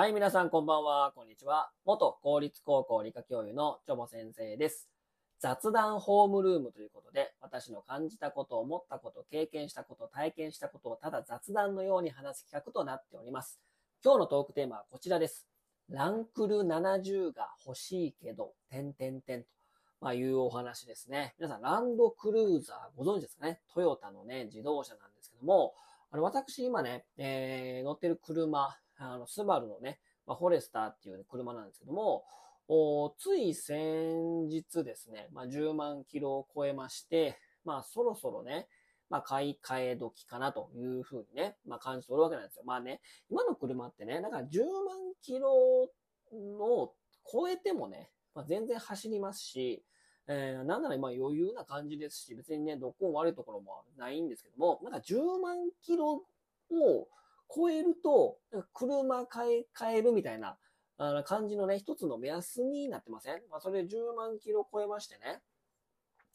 はい、皆さんこんばんは、こんにちは。元公立高校理科教諭のチョボ先生です。雑談ホームルームということで、私の感じたこと、思ったこと、経験したこと、体験したことをただ雑談のように話す企画となっております。今日のトークテーマはこちらです。ランクル70が欲しいけど、点々点と。まあ、いうお話ですね。皆さん、ランドクルーザーご存知ですかね？トヨタのね、自動車なんですけども、あの、私今ね、えー、乗ってる車、あの、スバルのね、まあ、フォレスターっていう、ね、車なんですけども、おつい先日ですね、まあ、10万キロを超えまして、まあ、そろそろね、まあ、買い替え時かなというふうにね、まあ、感じておるわけなんですよ。まあね、今の車ってね、だから10万キロを超えてもね、まあ、全然走りますし、えー、なんならまあ余裕な感じですし、別にね、どこも悪いところもないんですけども、なんか10万キロを超えると、車買い替えるみたいな感じのね、一つの目安になってません？まあ、それ10万キロ超えましてね。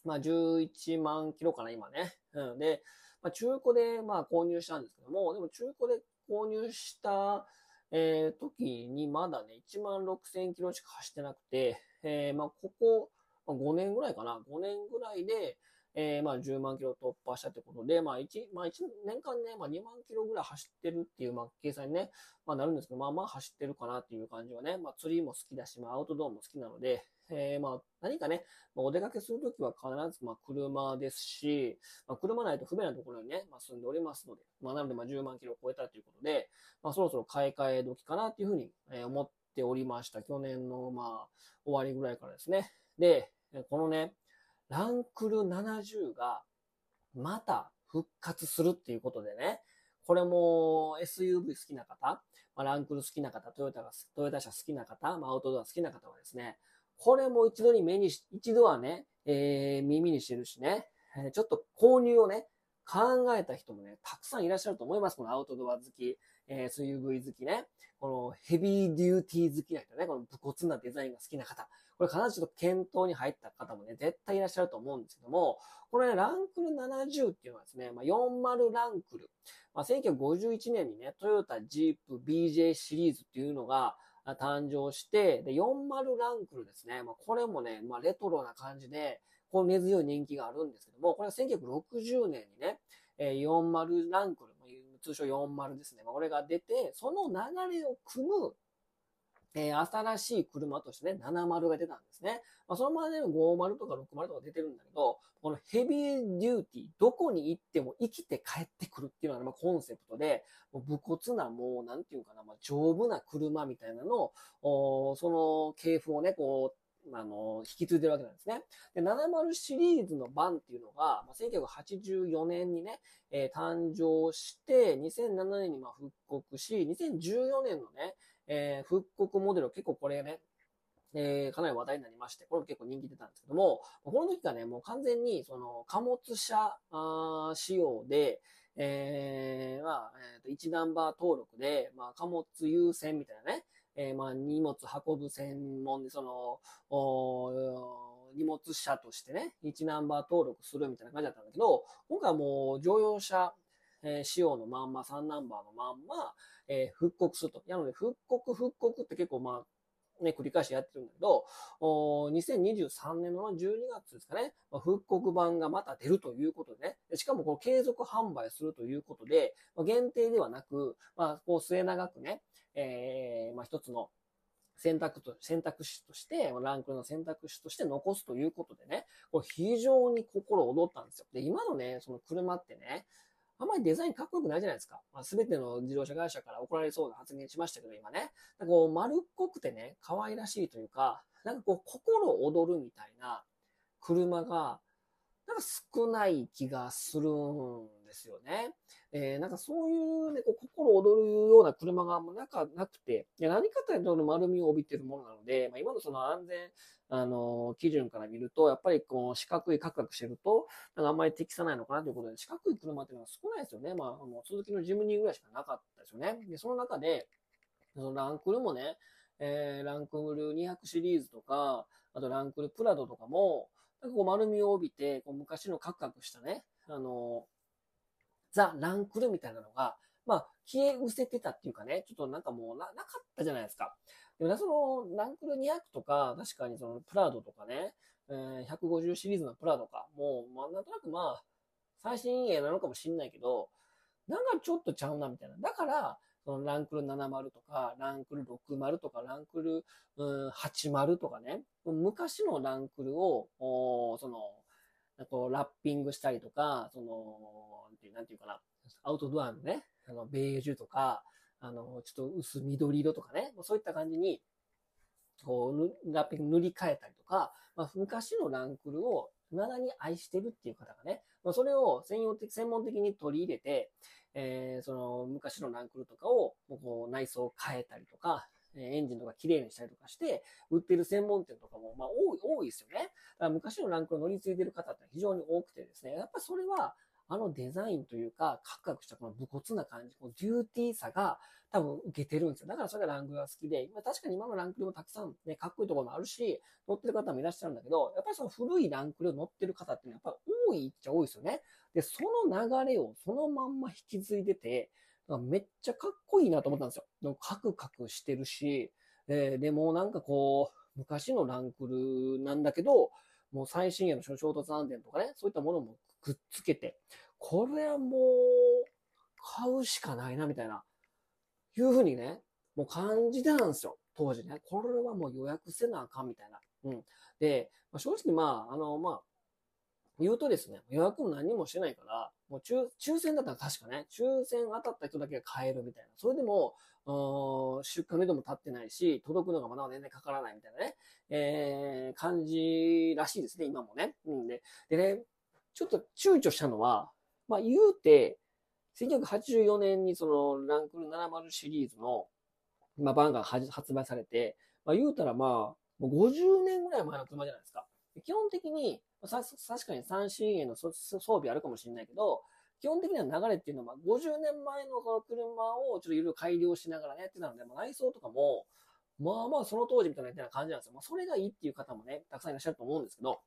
まあ、11万キロかな、今ね。うん。で、まあ、中古で、まあ、購入したんですけども、でも中古で購入した、えー、時にまだね、1万6千キロしか走ってなくて、えー、まあ、ここ、5年ぐらいかな。5年ぐらいで、えー、まあ10万キロ突破したってことで、まあ1、まあ1年間ね、まあ2万キロぐらい走ってるっていう、まあ計算にね、まあなるんですけど、まあまあ走ってるかなっていう感じはね、まあ釣りも好きだし、まあアウトドアも好きなので、えー、まあ何かね、まあ、お出かけするときは必ずまあ車ですし、まあ車ないと不便なところにね、まあ住んでおりますので、まあなのでまあ10万キロを超えたということで、まあそろそろ買い替え時かなっていうふうに思っておりました。去年のまあ終わりぐらいからですね。で、このね、ランクル70がまた復活するっていうことでね、これも SUV 好きな方、まあ、ランクル好きな方、トヨタが、トヨタ車好きな方、まあ、アウトドア好きな方はですね、これも一度に目にし、一度はね、えー、耳にしてるしね、えー、ちょっと購入をね、考えた人もね、たくさんいらっしゃると思います。このアウトドア好き、えー、SUV 好きね、このヘビーデューティー好きな人ね、この武骨なデザインが好きな方、これ必ずちょっと検討に入った方もね、絶対いらっしゃると思うんですけども、これね、ランクル70っていうのはですね、まあ、40ランクル。まあ、1951年にね、トヨタ、ジープ、BJ シリーズっていうのが誕生して、で、40ランクルですね。まあ、これもね、まあ、レトロな感じで、この根強い人気があるんですけども、これは1960年にね、えー、40ランクル、通称40ですね。これが出て、その流れを組むえー、新しい車としてね、70が出たんですね。まあ、そのまで、ね、50とか60とか出てるんだけど、このヘビーデューティー、どこに行っても生きて帰ってくるっていうのが、まあ、コンセプトで、もう武骨な、もう、なんていうかな、まあ、丈夫な車みたいなのを、その系譜をね、こう、あの、引き継いでるわけなんですね。で、70シリーズの版っていうのが、まあ、1984年にね、えー、誕生して、2007年にまあ復刻し、2014年のね、えー、復刻モデル、結構これね、えー、かなり話題になりまして、これも結構人気出たんですけども、この時がね、もう完全にその貨物車あ仕様で、えー、まあ、えーと、1ナンバー登録で、まあ、貨物優先みたいなね、えー、まあ、荷物運ぶ専門で、その、荷物車としてね、1ナンバー登録するみたいな感じだったんだけど、今回はもう乗用車、えー、仕様のまんま、3ナンバーのまんま、えー、復刻すると。なので、復刻、復刻って結構まあ、ね、繰り返しやってるんだけど、2023年の12月ですかね、まあ、復刻版がまた出るということでね、しかもこの継続販売するということで、まあ、限定ではなく、まあ、こう末永くね、えー、まあ一つの選択と、選択肢として、ランクルの選択肢として残すということでね、これ非常に心躍ったんですよ。で、今のね、その車ってね、あんまりデザインかっこよくないじゃないですか。まあ、全ての自動車会社から怒られそうな発言しましたけど、今ね。なんかこう、丸っこくてね、可愛らしいというか、なんかこう、心躍るみたいな車が、なんか少ない気がするんですよね。えー、なんかそういうね、こう心躍るような車がなんかなくて、いや何かというと丸みを帯びてるものなので、まあ、今のその安全、あの、基準から見ると、やっぱりこう四角いカクカクしてると、なんかあんまり適さないのかなということで、四角い車っていうのは少ないですよね。まあ、あの、鈴木のジムニーぐらいしかなかったですよね。で、その中で、そのランクルもね、えー、ランクル200シリーズとか、あとランクルプラドとかも、なんかこう丸みを帯びて、こう昔のカクカクしたね、あの、ザ・ランクルみたいなのが、まあ、消え失せてたっていうかね、ちょっとなんかもうな、なかったじゃないですか。でも、その、ランクル200とか、確かにその、プラドとかね、えー、150シリーズのプラードか、もう、まあ、なんとなくまあ、最新鋭なのかもしんないけど、なんかちょっとちゃうな、みたいな。だから、そのランクル70とか、ランクル60とか、ランクル、うん、80とかね、昔のランクルを、おその、あとラッピングしたりとか、その、なんていうかな、アウトドアのね、あの、ベージュとか、あの、ちょっと薄緑色とかね、そういった感じに、こう、ラッピング塗り替えたりとか、まあ、昔のランクルを未だに愛してるっていう方がね、まあ、それを専用的、専門的に取り入れて、えー、その昔のランクルとかをこう内装を変えたりとか、エンジンとか綺麗にしたりとかして、売ってる専門店とかも、まあ、多い、多いですよね。だから昔のランクル乗り継いでる方って非常に多くてですね、やっぱそれは、あのデザインというか、カクカクしたこの武骨な感じ、このデューティーさが多分受けてるんですよ。だからそれがランクルが好きで、まあ、確かに今のランクルもたくさんね、かっこいいところもあるし、乗ってる方もいらっしゃるんだけど、やっぱりその古いランクルを乗ってる方ってやっぱり多いっちゃ多いですよね。で、その流れをそのまんま引き継いでて、めっちゃかっこいいなと思ったんですよ。カクカクしてるし、えー、でもなんかこう、昔のランクルなんだけど、もう最新鋭の衝突安全とかね、そういったものもくっつけて、これはもう、買うしかないな、みたいな、いうふうにね、もう感じてたんですよ。当時ね。これはもう予約せなあかん、みたいな。うん。で、まあ、正直まあ、あの、まあ、言うとですね、予約も何もしてないから、もう抽抽選だったら確かね、抽選当たった人だけが買えるみたいな。それでも、出荷目処も立ってないし、届くのがまだ全然かからないみたいなね、えー、感じらしいですね、今もね。うんで、でね、ちょっと躊躇したのは、まあ言うて、1984年にそのランクル70シリーズの、まあ、バンが発売されて、まあ言うたらまあ、もう50年ぐらい前の車じゃないですか。基本的に、確かに 3CA の装備あるかもしれないけど、基本的には流れっていうのは、50年前の車をちょっといろいろ改良しながらやってたので、まあ、内装とかも、まあまあその当時みたいな感じなんですよ。まあそれがいいっていう方もね、たくさんいらっしゃると思うんですけど、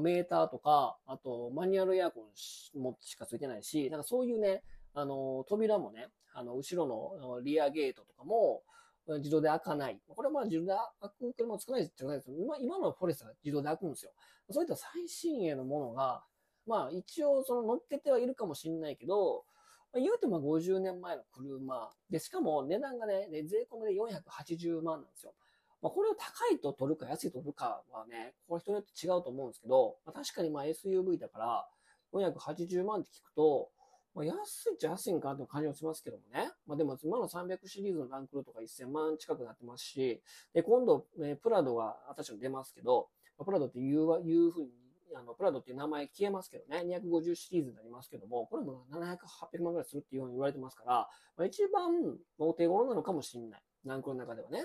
メーターとか、あとマニュアルエアコンもしかついてないし、なんかそういうね、あの、扉もね、あの、後ろのリアゲートとかも、自動で開かない。これはまあ自動で開く車も少ないじゃないですけど、今今のフォレストは自動で開くんですよ。そういった最新鋭のものが、まあ一応その乗っけてはいるかもしれないけど、まあ、言うても50年前の車。で、しかも値段がね、税込みで480万なんですよ。まあ、これを高いと取るか安いと取るかはね、これ人によって違うと思うんですけど、まあ、確かにまあ SUV だから480万って聞くと、まあ、安いっちゃ安いんかなって感じもしますけどもね。まあでも今の300シリーズのランクルとか1000万近くなってますし、で、今度、えプラドが私も出ますけど、プラドっていういうふうにあの、プラドっていう名前消えますけどね、250シリーズになりますけども、これも700、800万ぐらいするっていうふうに言われてますから、まあ、一番お手頃なのかもしれない。ランクの中ではね。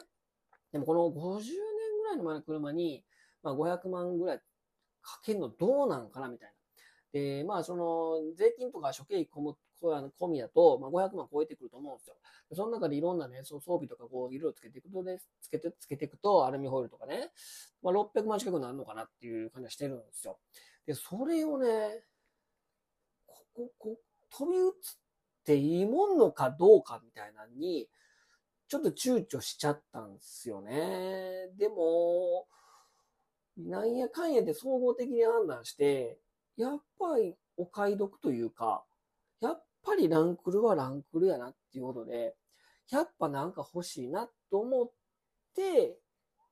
でもこの50年ぐらいの前の車に、まあ、500万ぐらいかけるのどうなのかなみたいな。で、まあ、その、税金とか諸経費込む、込みだと、まあ、500万超えてくると思うんですよ。その中でいろんなね、その装備とかこう、色をつけていくとね、つけて、つけていくと、アルミホイルとかね、まあ、600万近くなるのかなっていう感じがしてるんですよ。で、それをね、ここ、こ飛び移っていいもんのかどうかみたいなのに、ちょっと躊躇しちゃったんですよね。でも、なんやかんやで総合的に判断して、やっぱりお買い得というか、ぱりランクルはランクルやなっていうことで、やっぱなんか欲しいなと思って、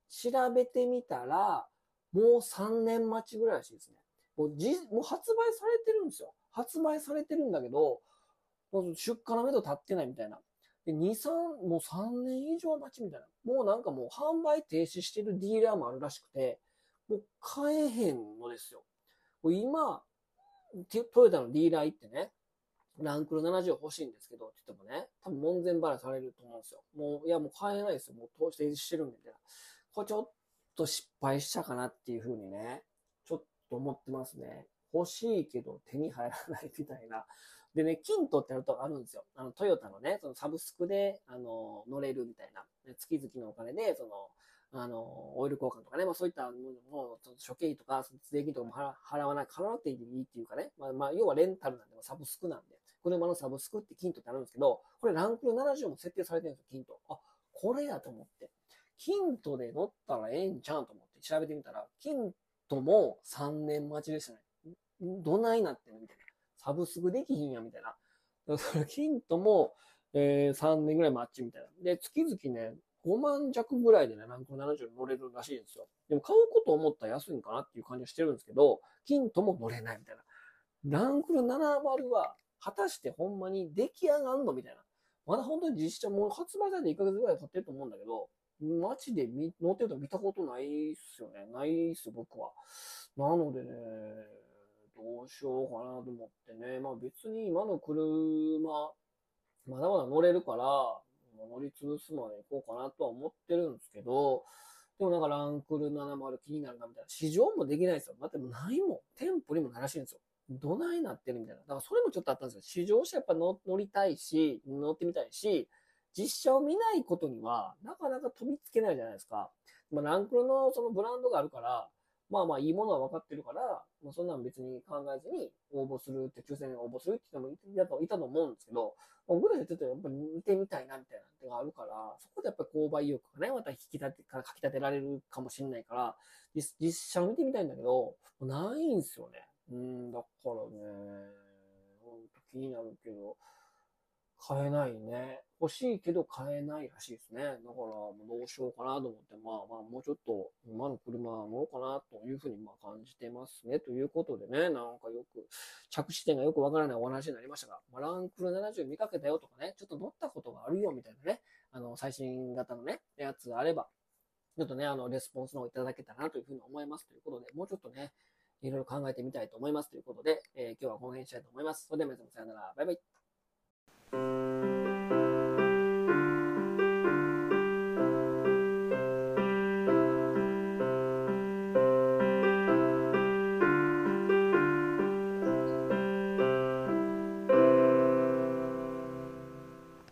調べてみたら、もう3年待ちぐらいらしいですね。もうじ、もう発売されてるんですよ。発売されてるんだけど、もう出荷の目処立ってないみたいな。で、2、3、もう3年以上待ちみたいな。もうなんかもう販売停止してるディーラーもあるらしくて、もう買えへんのですよ。今、トヨタのディーラー行ってね、ランクル70欲しいんですけど、って言ってもね、多分門前払いされると思うんですよ。もう、いやもう買えないですよ。もう投資してるんで、みたいな。これちょっと失敗したかなっていうふうにね、ちょっと思ってますね。欲しいけど手に入らないみたいな。でね、キントってあるとあるんですよ。あの、トヨタのね、そのサブスクで、あの、乗れるみたいな。月々のお金で、その、あの、オイル交換とかね、まあそういったものも、諸経費とか、税金とかも払わない、払わなくていいっていうかね、まあ、まあ、要はレンタルなんで、サブスクなんで、車のサブスクってキントってあるんですけど、これランクル70も設定されてるんですよ、キント。あ、これやと思って。キントで乗ったらええんちゃうんと思って調べてみたら、キントも3年待ちでしたね。どないなってんのみたいな。サブスクできひんや、みたいな。それ、キントも、えー、3年ぐらい待ちみたいな。で、月々ね、5万弱ぐらいでね、ランクル70乗れるらしいんですよ。でも買うこと思ったら安いんかなっていう感じはしてるんですけど、キントも乗れないみたいな。ランクル70は、果たしてほんまに出来上がんのみたいな。まだ本当に実写もう発売されて1ヶ月ぐらい経ってると思うんだけど、街で見乗ってると見たことないっすよね。ないっす、僕は。なのでね、どうしようかなと思ってね。まあ別に今の車、まだまだ乗れるから、乗り潰すまで行こうかなとは思ってるんですけど、でもなんかランクル70気になるなみたいな。試乗もできないですよ。だってもうないもん。店舗にもならしいんですよ。どないなってるみたいな。だからそれもちょっとあったんですよ。試乗車やっぱ乗りたいし、乗ってみたいし、実写を見ないことには、なかなか飛びつけないじゃないですか。まあ、ランクルのそのブランドがあるから、まあまあいいものは分かってるから、まあ、そんなん別に考えずに応募するって、抽選に応募するって言ってもいたと思うんですけど、僕らでちょっとやっぱり見てみたいなみたいな手があるから、そこでやっぱり購買意欲がね、また引き立て、かき立てられるかもしれないから、実実写を見てみたいんだけど、ないんですよね。うん、だからね、ほんと気になるけど、買えないね。欲しいけど買えないらしいですね。だから、もうどうしようかなと思って、まあまあ、もうちょっと、今の車乗ろうかなというふうにまあ感じてますね。ということでね、なんかよく、着地点がよくわからないお話になりましたが、まあ、ランクル70見かけたよとかね、ちょっと乗ったことがあるよみたいなね、あの、最新型のね、やつがあれば、ちょっとね、あの、レスポンスの方いただけたらなというふうに思いますということで、もうちょっとね、いろいろ考えてみたいと思いますということで、えー、今日はこの辺にしたいと思います。それでは皆さんさよなら。バイバイ。